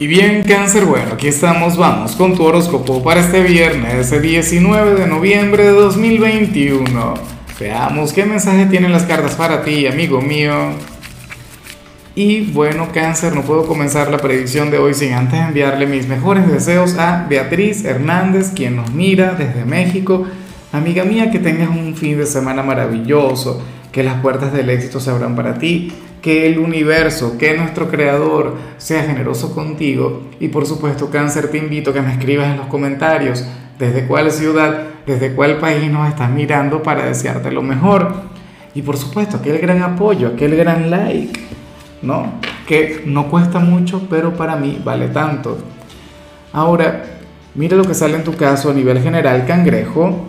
Y bien, cáncer, bueno, aquí estamos, vamos con tu horóscopo para este viernes, el 19 de noviembre de 2021. Veamos qué mensaje tienen las cartas para ti, amigo mío. Y bueno, cáncer, no puedo comenzar la predicción de hoy sin antes enviarle mis mejores deseos a Beatriz Hernández, quien nos mira desde México. Amiga mía, que tengas un fin de semana maravilloso, que las puertas del éxito se abran para ti, que el universo, que nuestro creador sea generoso contigo y por supuesto cáncer te invito a que me escribas en los comentarios desde cuál ciudad, desde cuál país nos estás mirando para desearte lo mejor y por supuesto aquel gran apoyo, aquel gran like, ¿no? Que no cuesta mucho pero para mí vale tanto. Ahora, mira lo que sale en tu caso a nivel general, cangrejo.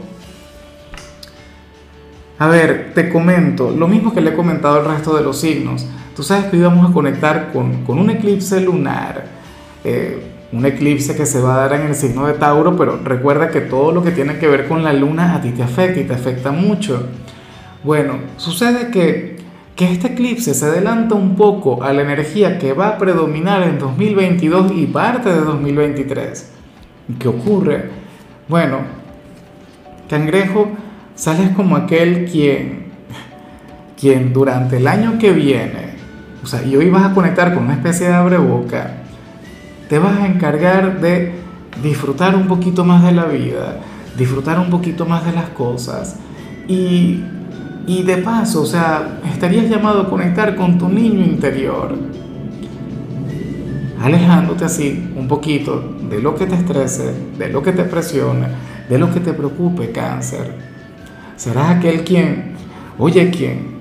A ver, te comento, lo mismo que le he comentado al resto de los signos. Tú sabes que íbamos a conectar con, un eclipse lunar, eh, un eclipse que se va a dar en el signo de Tauro, pero recuerda que todo lo que tiene que ver con la luna a ti te afecta y te afecta mucho. Bueno, sucede que, que este eclipse se adelanta un poco a la energía que va a predominar en 2022 y parte de 2023. ¿Qué ocurre? Bueno, Cangrejo sales como aquel quien, quien durante el año que viene, o sea, y hoy vas a conectar con una especie de abreboca, te vas a encargar de disfrutar un poquito más de la vida, disfrutar un poquito más de las cosas y, y de paso, o sea, estarías llamado a conectar con tu niño interior, alejándote así un poquito de lo que te estrese, de lo que te presione, de lo que te preocupe, cáncer. Serás aquel quien, oye, quien,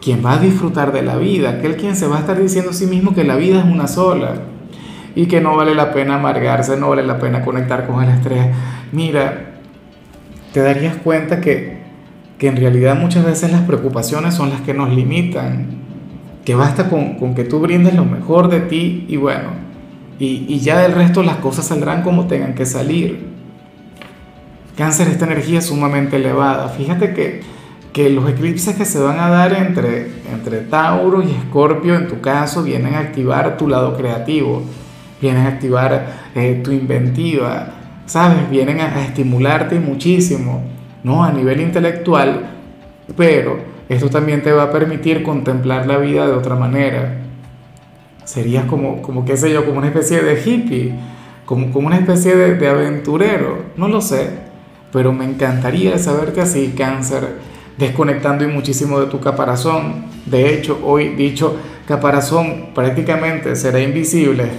quien va a disfrutar de la vida, aquel quien se va a estar diciendo a sí mismo que la vida es una sola y que no vale la pena amargarse, no vale la pena conectar con el estrés. Mira, te darías cuenta que, que en realidad muchas veces las preocupaciones son las que nos limitan, que basta con, que tú brindes lo mejor de ti y bueno, y ya del resto las cosas saldrán como tengan que salir. Cáncer, esta energía sumamente elevada. Fíjate que, que los eclipses que se van a dar entre, entre Tauro y Escorpio, en tu caso, vienen a activar tu lado creativo, vienen a activar eh, tu inventiva, ¿sabes? Vienen a, estimularte muchísimo, ¿no? A nivel intelectual, pero esto también te va a permitir contemplar la vida de otra manera. Serías como, como qué sé yo, como una especie de hippie, como, como una especie de aventurero, no lo sé pero me encantaría saberte así, cáncer, desconectando y muchísimo de tu caparazón. De hecho, hoy dicho caparazón prácticamente será invisible, eh,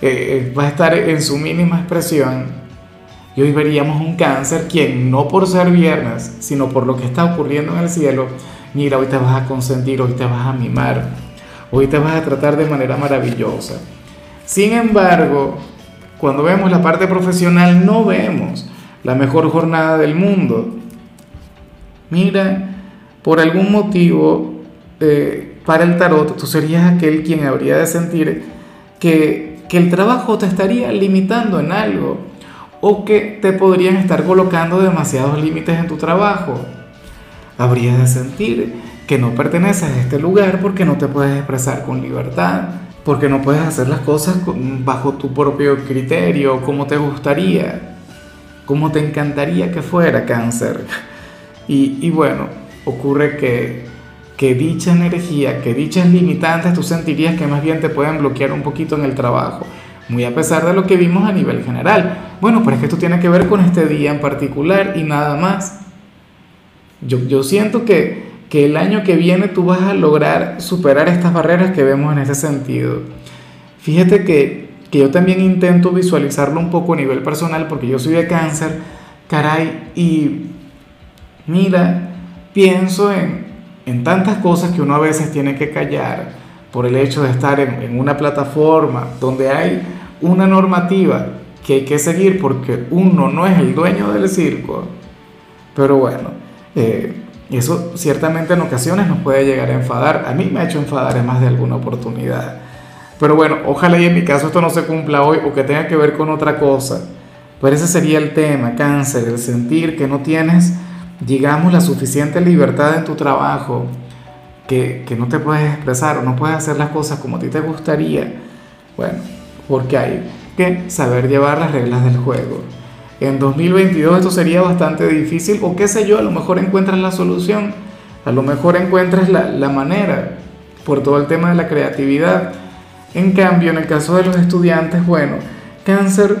eh, va a estar en su mínima expresión. Y hoy veríamos un cáncer quien no por ser viernes, sino por lo que está ocurriendo en el cielo, mira, hoy te vas a consentir, hoy te vas a mimar, hoy te vas a tratar de manera maravillosa. Sin embargo, cuando vemos la parte profesional no vemos la mejor jornada del mundo. Mira, por algún motivo, eh, para el tarot, tú serías aquel quien habría de sentir que, que el trabajo te estaría limitando en algo o que te podrían estar colocando demasiados límites en tu trabajo. Habrías de sentir que no perteneces a este lugar porque no te puedes expresar con libertad, porque no puedes hacer las cosas bajo tu propio criterio, como te gustaría como te encantaría que fuera cáncer. Y, bueno, ocurre que, que dicha energía, que dichas limitantes, tú sentirías que más bien te pueden bloquear un poquito en el trabajo, muy a pesar de lo que vimos a nivel general. Bueno, pero es que esto tiene que ver con este día en particular y nada más. Yo, yo siento que, que el año que viene tú vas a lograr superar estas barreras que vemos en ese sentido. Fíjate que que yo también intento visualizarlo un poco a nivel personal porque yo soy de cáncer, caray, y mira, pienso en, en tantas cosas que uno a veces tiene que callar por el hecho de estar en, en una plataforma donde hay una normativa que hay que seguir porque uno no es el dueño del circo. Pero bueno, eh, eso ciertamente en ocasiones nos puede llegar a enfadar. A mí me ha hecho enfadar en más de alguna oportunidad. Pero bueno, ojalá y en mi caso esto no se cumpla hoy o que tenga que ver con otra cosa. Pero ese sería el tema, cáncer, el sentir que no tienes, digamos, la suficiente libertad en tu trabajo, que, que no te puedes expresar o no puedes hacer las cosas como a ti te gustaría. Bueno, porque hay que saber llevar las reglas del juego. En 2022 esto sería bastante difícil o qué sé yo, a lo mejor encuentras la solución, a lo mejor encuentras la, la manera por todo el tema de la creatividad. En cambio, en el caso de los estudiantes, bueno, cáncer,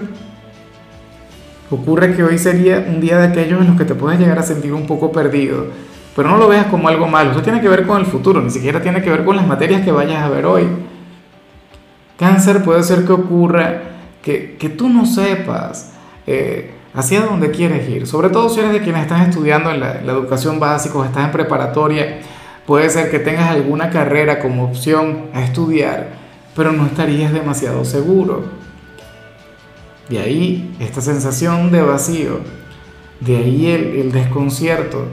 ocurre que hoy sería un día de aquellos en los que te puedes llegar a sentir un poco perdido, pero no lo veas como algo malo, eso tiene que ver con el futuro, ni siquiera tiene que ver con las materias que vayas a ver hoy. Cáncer puede ser que ocurra que, que tú no sepas eh, hacia dónde quieres ir, sobre todo si eres de quienes están estudiando en la, la educación básica o estás en preparatoria, puede ser que tengas alguna carrera como opción a estudiar, pero no estarías demasiado seguro. De ahí esta sensación de vacío, de ahí el, desconcierto.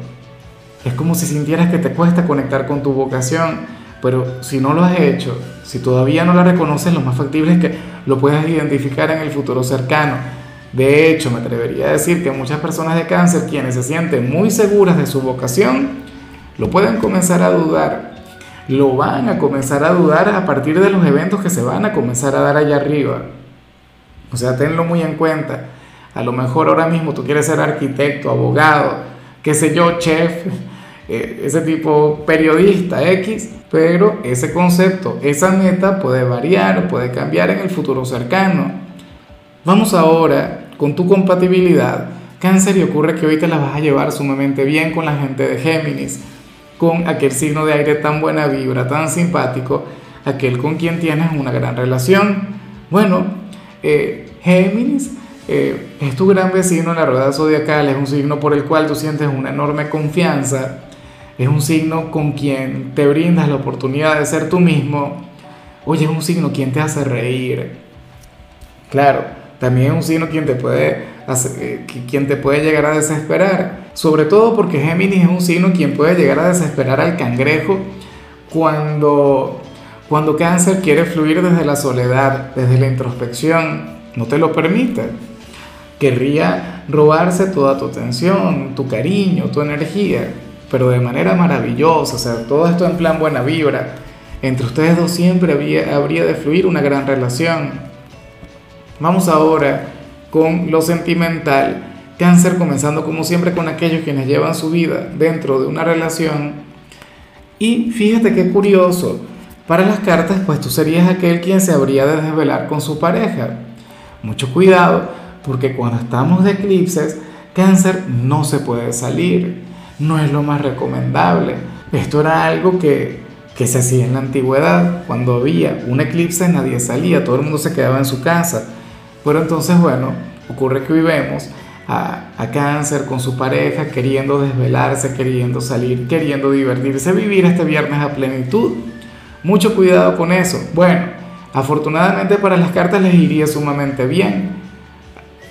Es como si sintieras que te cuesta conectar con tu vocación, pero si no lo has hecho, si todavía no la reconoces, lo más factible es que lo puedas identificar en el futuro cercano. De hecho, me atrevería a decir que muchas personas de cáncer, quienes se sienten muy seguras de su vocación, lo pueden comenzar a dudar. Lo van a comenzar a dudar a partir de los eventos que se van a comenzar a dar allá arriba. O sea, tenlo muy en cuenta. A lo mejor ahora mismo tú quieres ser arquitecto, abogado, qué sé yo, chef, eh, ese tipo periodista X, pero ese concepto, esa meta puede variar, puede cambiar en el futuro cercano. Vamos ahora con tu compatibilidad. Cáncer y ocurre que hoy te la vas a llevar sumamente bien con la gente de Géminis con aquel signo de aire tan buena vibra, tan simpático, aquel con quien tienes una gran relación. Bueno, eh, Géminis eh, es tu gran vecino en la rueda zodiacal, es un signo por el cual tú sientes una enorme confianza, es un signo con quien te brindas la oportunidad de ser tú mismo. Oye, es un signo quien te hace reír. Claro, también es un signo quien te puede eh, quien te puede llegar a desesperar. Sobre todo porque Géminis es un signo quien puede llegar a desesperar al cangrejo cuando, cuando cáncer quiere fluir desde la soledad, desde la introspección. No te lo permite. Querría robarse toda tu atención, tu cariño, tu energía, pero de manera maravillosa. O sea, todo esto en plan buena vibra. Entre ustedes dos siempre habría de fluir una gran relación. Vamos ahora con lo sentimental. Cáncer comenzando como siempre con aquellos quienes llevan su vida dentro de una relación. Y fíjate qué curioso, para las cartas pues tú serías aquel quien se habría de desvelar con su pareja. Mucho cuidado, porque cuando estamos de eclipses, cáncer no se puede salir, no es lo más recomendable. Esto era algo que, que se hacía en la antigüedad, cuando había un eclipse nadie salía, todo el mundo se quedaba en su casa pero entonces, bueno, ocurre que hoy a, cáncer con su pareja queriendo desvelarse, queriendo salir, queriendo divertirse, vivir este viernes a plenitud. Mucho cuidado con eso. Bueno, afortunadamente para las cartas les iría sumamente bien.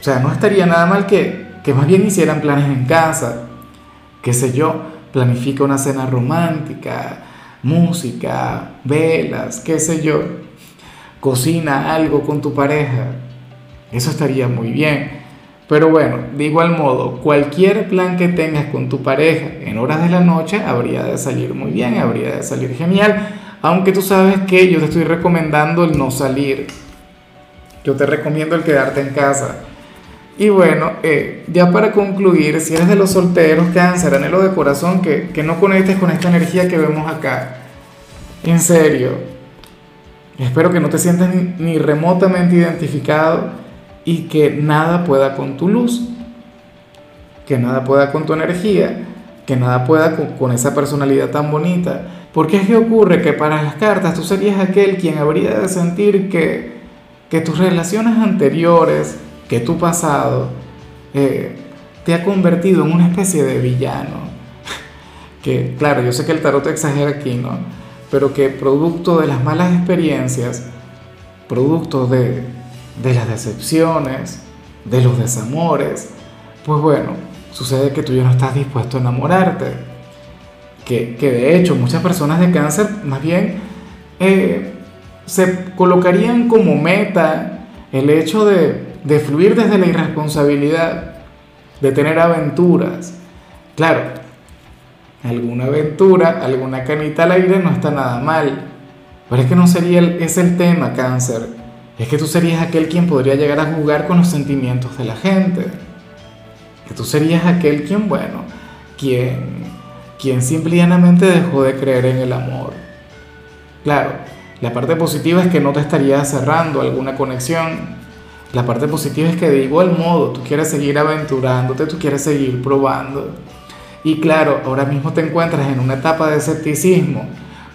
O sea, no estaría nada mal que, que más bien hicieran planes en casa. Qué sé yo, planifica una cena romántica, música, velas, qué sé yo. Cocina algo con tu pareja eso estaría muy bien. Pero bueno, de igual modo, cualquier plan que tengas con tu pareja en horas de la noche habría de salir muy bien, habría de salir genial. Aunque tú sabes que yo te estoy recomendando el no salir. Yo te recomiendo el quedarte en casa. Y bueno, eh, ya para concluir, si eres de los solteros, cáncer, anhelo de corazón, que, que no conectes con esta energía que vemos acá. En serio. Espero que no te sientas ni, ni remotamente identificado y que nada pueda con tu luz, que nada pueda con tu energía, que nada pueda con, esa personalidad tan bonita. Porque es que ocurre que para las cartas tú serías aquel quien habría de sentir que, que tus relaciones anteriores, que tu pasado, eh, te ha convertido en una especie de villano. Que claro, yo sé que el tarot exagera aquí, ¿no? Pero que producto de las malas experiencias, producto de, de las decepciones, de los desamores, pues bueno, sucede que tú ya no estás dispuesto a enamorarte. Que, de hecho muchas personas de cáncer más bien eh, se colocarían como meta el hecho de, de fluir desde la irresponsabilidad, de tener aventuras. Claro, alguna aventura, alguna canita al aire no está nada mal, pero es que no sería el, es el tema cáncer es que tú serías aquel quien podría llegar a jugar con los sentimientos de la gente. Que tú serías aquel quien, bueno, quien, quien simplemente dejó de creer en el amor. Claro, la parte positiva es que no te estaría cerrando alguna conexión. La parte positiva es que de igual modo tú quieres seguir aventurándote, tú quieres seguir probando. Y claro, ahora mismo te encuentras en una etapa de escepticismo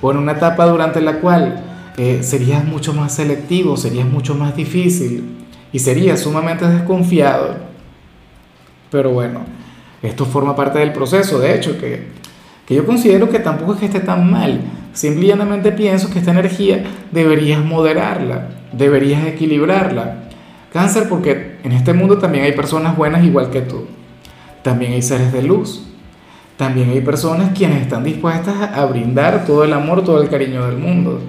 o en una etapa durante la cual eh, serías mucho más selectivo, serías mucho más difícil y serías sumamente desconfiado. Pero bueno, esto forma parte del proceso, de hecho, que, que yo considero que tampoco es que esté tan mal. Simplemente pienso que esta energía deberías moderarla, deberías equilibrarla. Cáncer porque en este mundo también hay personas buenas igual que tú. También hay seres de luz. También hay personas quienes están dispuestas a brindar todo el amor, todo el cariño del mundo.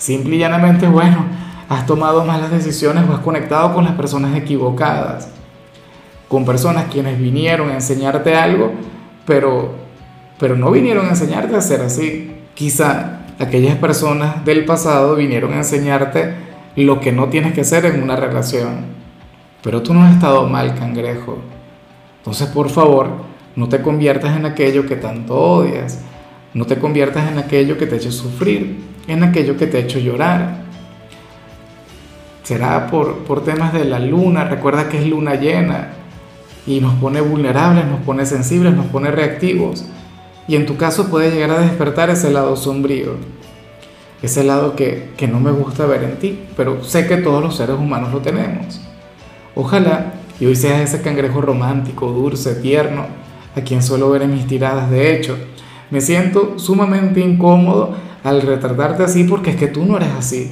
Simple y llanamente, bueno, has tomado malas decisiones o has conectado con las personas equivocadas. Con personas quienes vinieron a enseñarte algo, pero, pero no vinieron a enseñarte a ser así. Quizá aquellas personas del pasado vinieron a enseñarte lo que no tienes que hacer en una relación. Pero tú no has estado mal, cangrejo. Entonces, por favor, no te conviertas en aquello que tanto odias. No te conviertas en aquello que te eche sufrir en aquello que te ha hecho llorar. Será por, por temas de la luna, recuerda que es luna llena y nos pone vulnerables, nos pone sensibles, nos pone reactivos. Y en tu caso puede llegar a despertar ese lado sombrío, ese lado que, que no me gusta ver en ti, pero sé que todos los seres humanos lo tenemos. Ojalá y hoy seas ese cangrejo romántico, dulce, tierno, a quien suelo ver en mis tiradas. De hecho, me siento sumamente incómodo al retratarte así porque es que tú no eres así.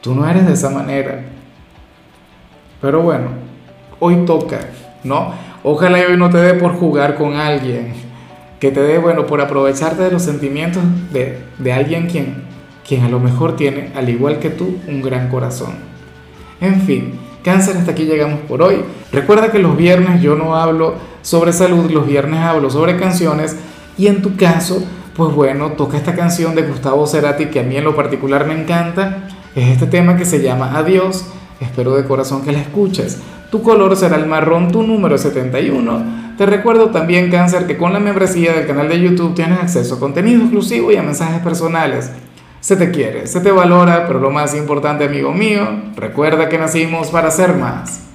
Tú no eres de esa manera. Pero bueno, hoy toca, ¿no? Ojalá hoy no te dé por jugar con alguien. Que te dé, bueno, por aprovecharte de los sentimientos de, de alguien quien, quien a lo mejor tiene, al igual que tú, un gran corazón. En fin, cáncer, hasta aquí llegamos por hoy. Recuerda que los viernes yo no hablo sobre salud, los viernes hablo sobre canciones y en tu caso pues bueno, toca esta canción de Gustavo Cerati que a mí en lo particular me encanta. Es este tema que se llama Adiós. Espero de corazón que la escuches. Tu color será el marrón, tu número 71. Te recuerdo también, Cáncer, que con la membresía del canal de YouTube tienes acceso a contenido exclusivo y a mensajes personales. Se te quiere, se te valora, pero lo más importante, amigo mío, recuerda que nacimos para ser más.